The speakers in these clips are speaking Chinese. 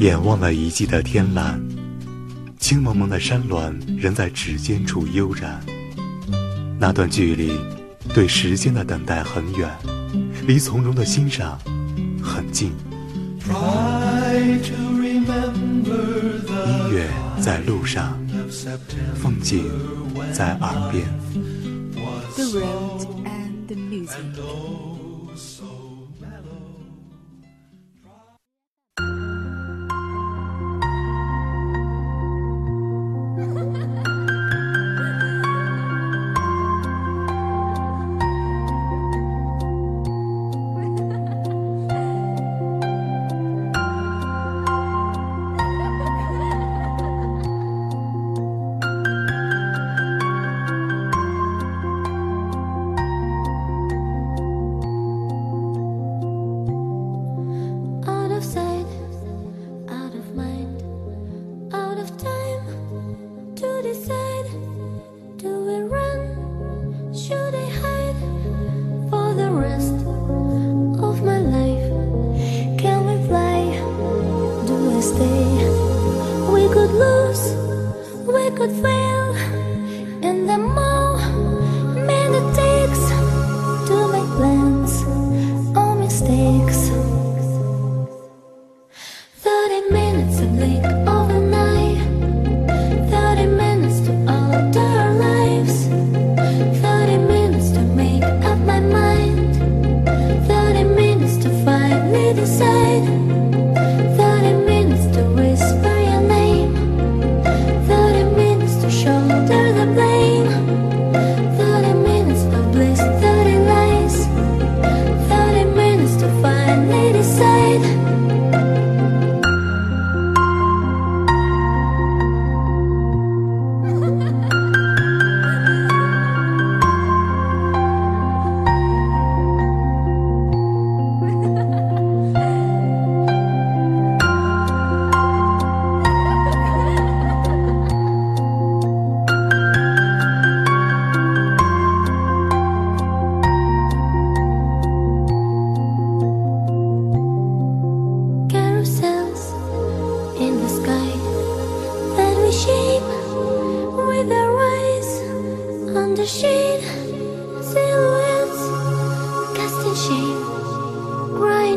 眼望了一季的天蓝，青蒙蒙的山峦仍在指尖处悠然。那段距离，对时间的等待很远，离从容的欣赏很近。音乐在路上，风景在耳边。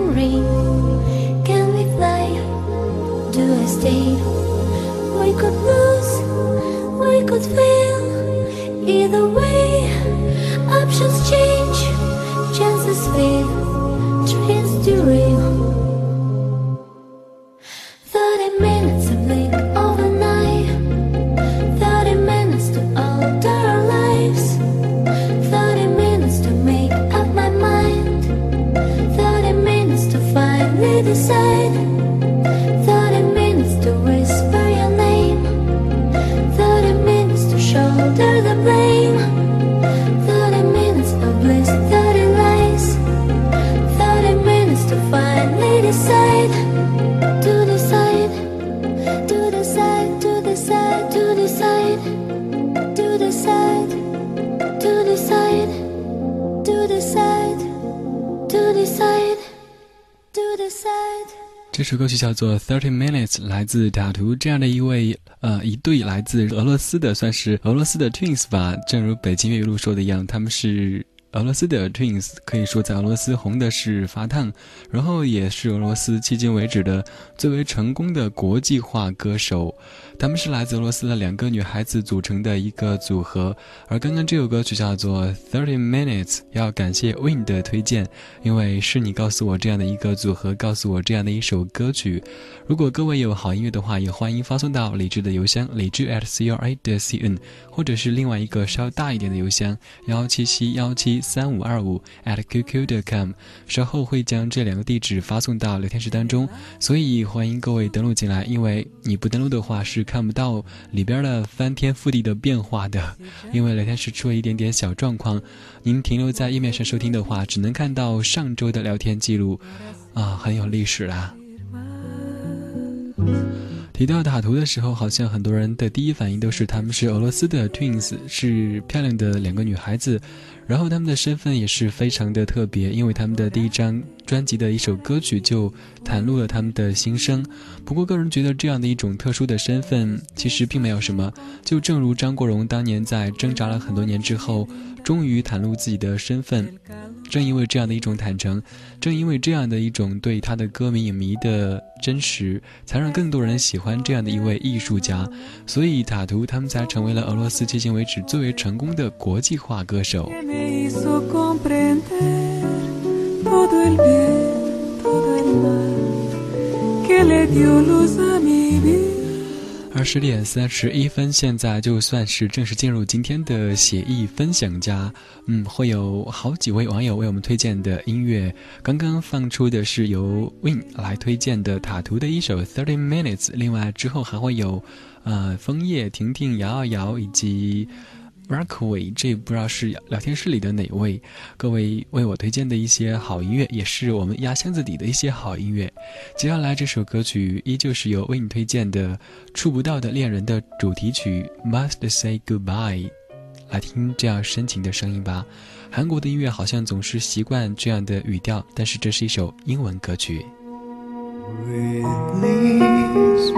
memory. Can we fly? Do I stay? We could lose, we could fail. Either 这首歌曲叫做《Thirty Minutes》，来自塔图这样的一位呃一对来自俄罗斯的，算是俄罗斯的 Twins 吧。正如北京粤语录说的一样，他们是。俄罗斯的 Twins 可以说在俄罗斯红的是发烫，然后也是俄罗斯迄今为止的最为成功的国际化歌手。他们是来自俄罗斯的两个女孩子组成的一个组合。而刚刚这首歌曲叫做 Thirty Minutes，要感谢 Win 的推荐，因为是你告诉我这样的一个组合，告诉我这样的一首歌曲。如果各位有好音乐的话，也欢迎发送到李智的邮箱李智 at c r a 的 c n，或者是另外一个稍大一点的邮箱幺七七幺七。三五二五 at qq.com，稍后会将这两个地址发送到聊天室当中，所以欢迎各位登录进来，因为你不登录的话是看不到里边的翻天覆地的变化的，因为聊天室出了一点点小状况，您停留在页面上收听的话，只能看到上周的聊天记录，啊，很有历史啦。提到塔图的时候，好像很多人的第一反应都是他们是俄罗斯的 twins，是漂亮的两个女孩子。然后他们的身份也是非常的特别，因为他们的第一张专辑的一首歌曲就袒露了他们的心声。不过个人觉得这样的一种特殊的身份其实并没有什么，就正如张国荣当年在挣扎了很多年之后，终于袒露自己的身份。正因为这样的一种坦诚，正因为这样的一种对他的歌迷影迷的真实，才让更多人喜欢这样的一位艺术家，所以塔图他们才成为了俄罗斯迄今为止最为成功的国际化歌手。二十点三十一分，现在就算是正式进入今天的写意分享家。嗯，会有好几位网友为我们推荐的音乐。刚刚放出的是由 Win 来推荐的塔图的一首 Thirty Minutes，另外之后还会有，呃，枫叶、婷婷、摇摇摇以及。Rockaway，这不知道是聊天室里的哪位？各位为我推荐的一些好音乐，也是我们压箱子底的一些好音乐。接下来这首歌曲依旧是由为你推荐的《触不到的恋人》的主题曲《Must Say Goodbye》，来听这样深情的声音吧。韩国的音乐好像总是习惯这样的语调，但是这是一首英文歌曲。release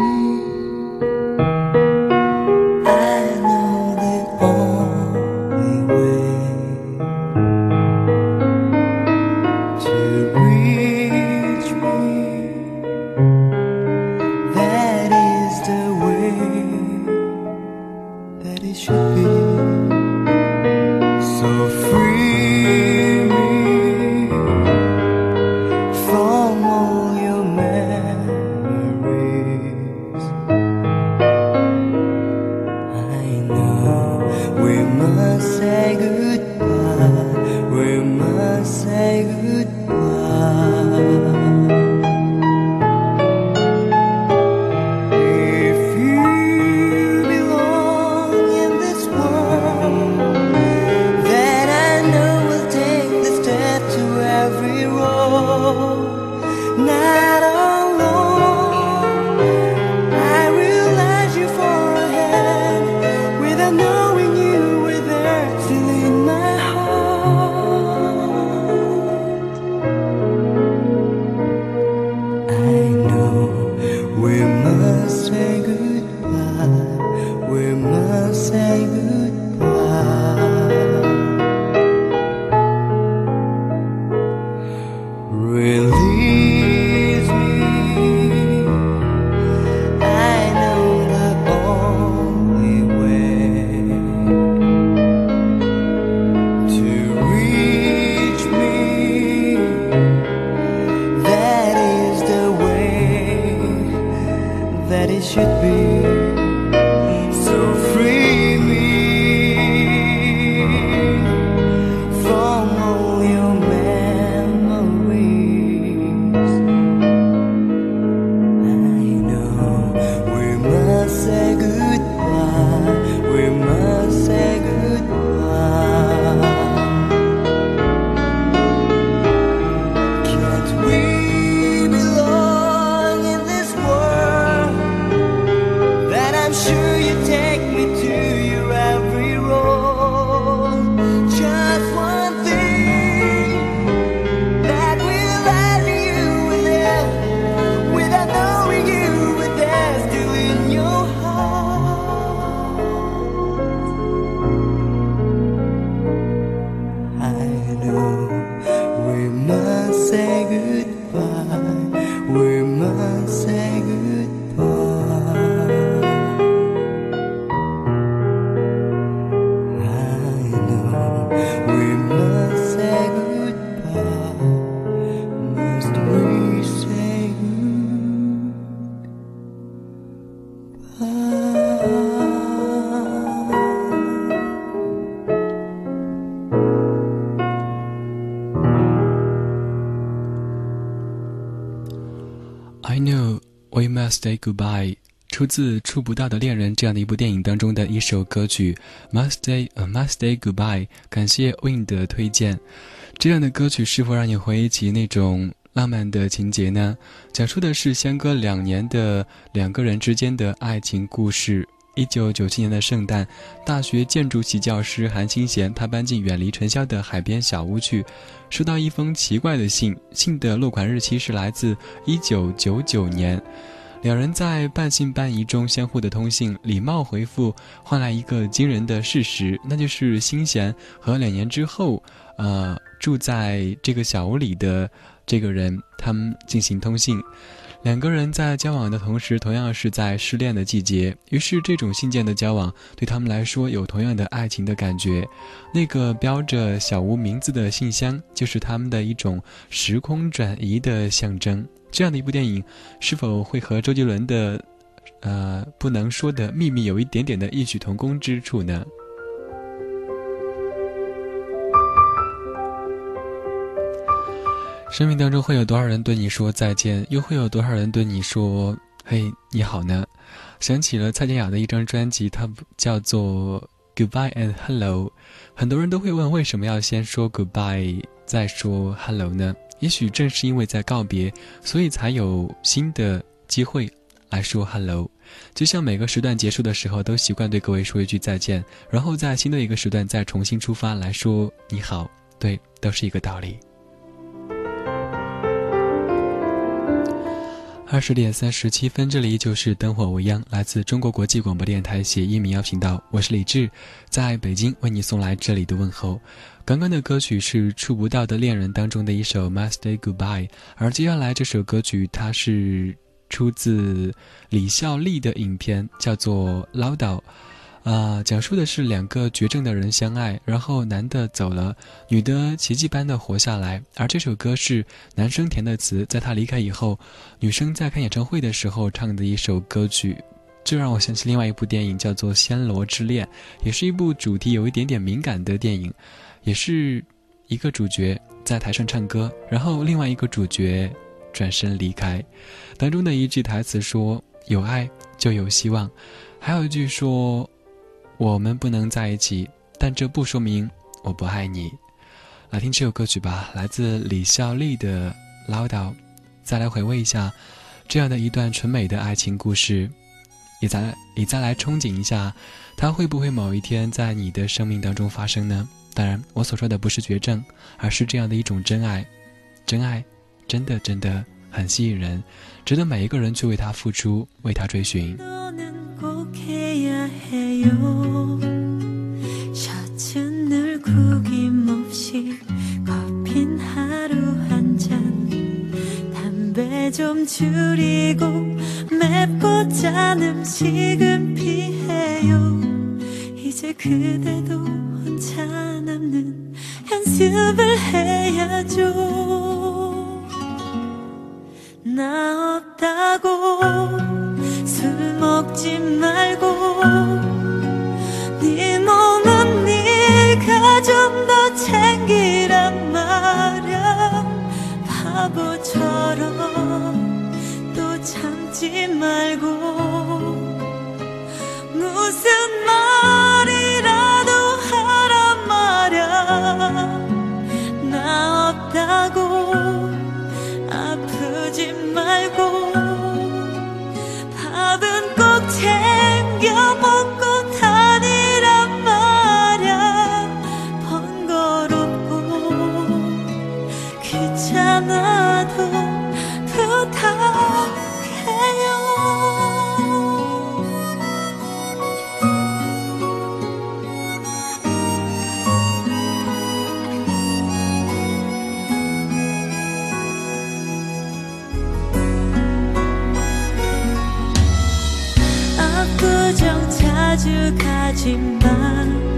Must say goodbye，出自《触不到的恋人》这样的一部电影当中的一首歌曲。Must say a must say goodbye。感谢 Win 的推荐。这样的歌曲是否让你回忆起那种浪漫的情节呢？讲述的是相隔两年的两个人之间的爱情故事。一九九七年的圣诞，大学建筑系教师韩清贤，他搬进远离尘嚣的海边小屋去，收到一封奇怪的信，信的落款日期是来自一九九九年。两人在半信半疑中相互的通信，礼貌回复换来一个惊人的事实，那就是新贤和两年之后，呃，住在这个小屋里的这个人，他们进行通信。两个人在交往的同时，同样是在失恋的季节。于是，这种信件的交往对他们来说有同样的爱情的感觉。那个标着小吴名字的信箱，就是他们的一种时空转移的象征。这样的一部电影，是否会和周杰伦的，呃，不能说的秘密有一点点的异曲同工之处呢？生命当中会有多少人对你说再见，又会有多少人对你说“嘿，你好呢？”想起了蔡健雅的一张专辑，它叫做《Goodbye and Hello》。很多人都会问，为什么要先说 Goodbye 再说 Hello 呢？也许正是因为在告别，所以才有新的机会来说 Hello。就像每个时段结束的时候，都习惯对各位说一句再见，然后在新的一个时段再重新出发来说你好。对，都是一个道理。二十点三十七分，这里依旧是灯火未央，来自中国国际广播电台协音民谣频道，我是李志，在北京为你送来这里的问候。刚刚的歌曲是《触不到的恋人》当中的一首《Must Say Goodbye》，而接下来这首歌曲它是出自李孝利的影片，叫做《唠叨》。啊，讲述的是两个绝症的人相爱，然后男的走了，女的奇迹般的活下来。而这首歌是男生填的词，在他离开以后，女生在看演唱会的时候唱的一首歌曲。这让我想起另外一部电影，叫做《暹罗之恋》，也是一部主题有一点点敏感的电影，也是一个主角在台上唱歌，然后另外一个主角转身离开。当中的一句台词说：“有爱就有希望。”还有一句说。我们不能在一起，但这不说明我不爱你。来听这首歌曲吧，来自李孝利的《唠叨》，再来回味一下这样的一段纯美的爱情故事，也再也再来憧憬一下，它会不会某一天在你的生命当中发生呢？当然，我所说的不是绝症，而是这样的一种真爱。真爱，真的真的很吸引人，值得每一个人去为他付出，为他追寻。 해요. 셔츠 늘 구김없이 커핀 하루 한 잔. 담배 좀 줄이고 맵고 짠 음식은 피해요. 이제 그대도 혼자 남는 연습을 해야죠. 나 없다고 술 먹지 말고 무슨 말이라도 하란 말야. 나 없다고 아프지 말고 밥은 꼭 챙겨 하지만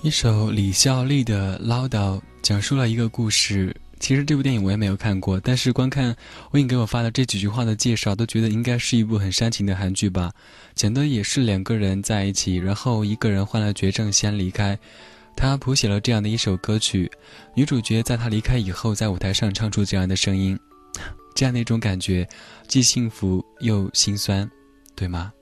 一首李孝利的唠叨讲述了一个故事。其实这部电影我也没有看过，但是光看魏颖给我发的这几句话的介绍，都觉得应该是一部很煽情的韩剧吧。讲的也是两个人在一起，然后一个人患了绝症先离开，他谱写了这样的一首歌曲。女主角在他离开以后，在舞台上唱出这样的声音，这样的一种感觉，既幸福又心酸，对吗？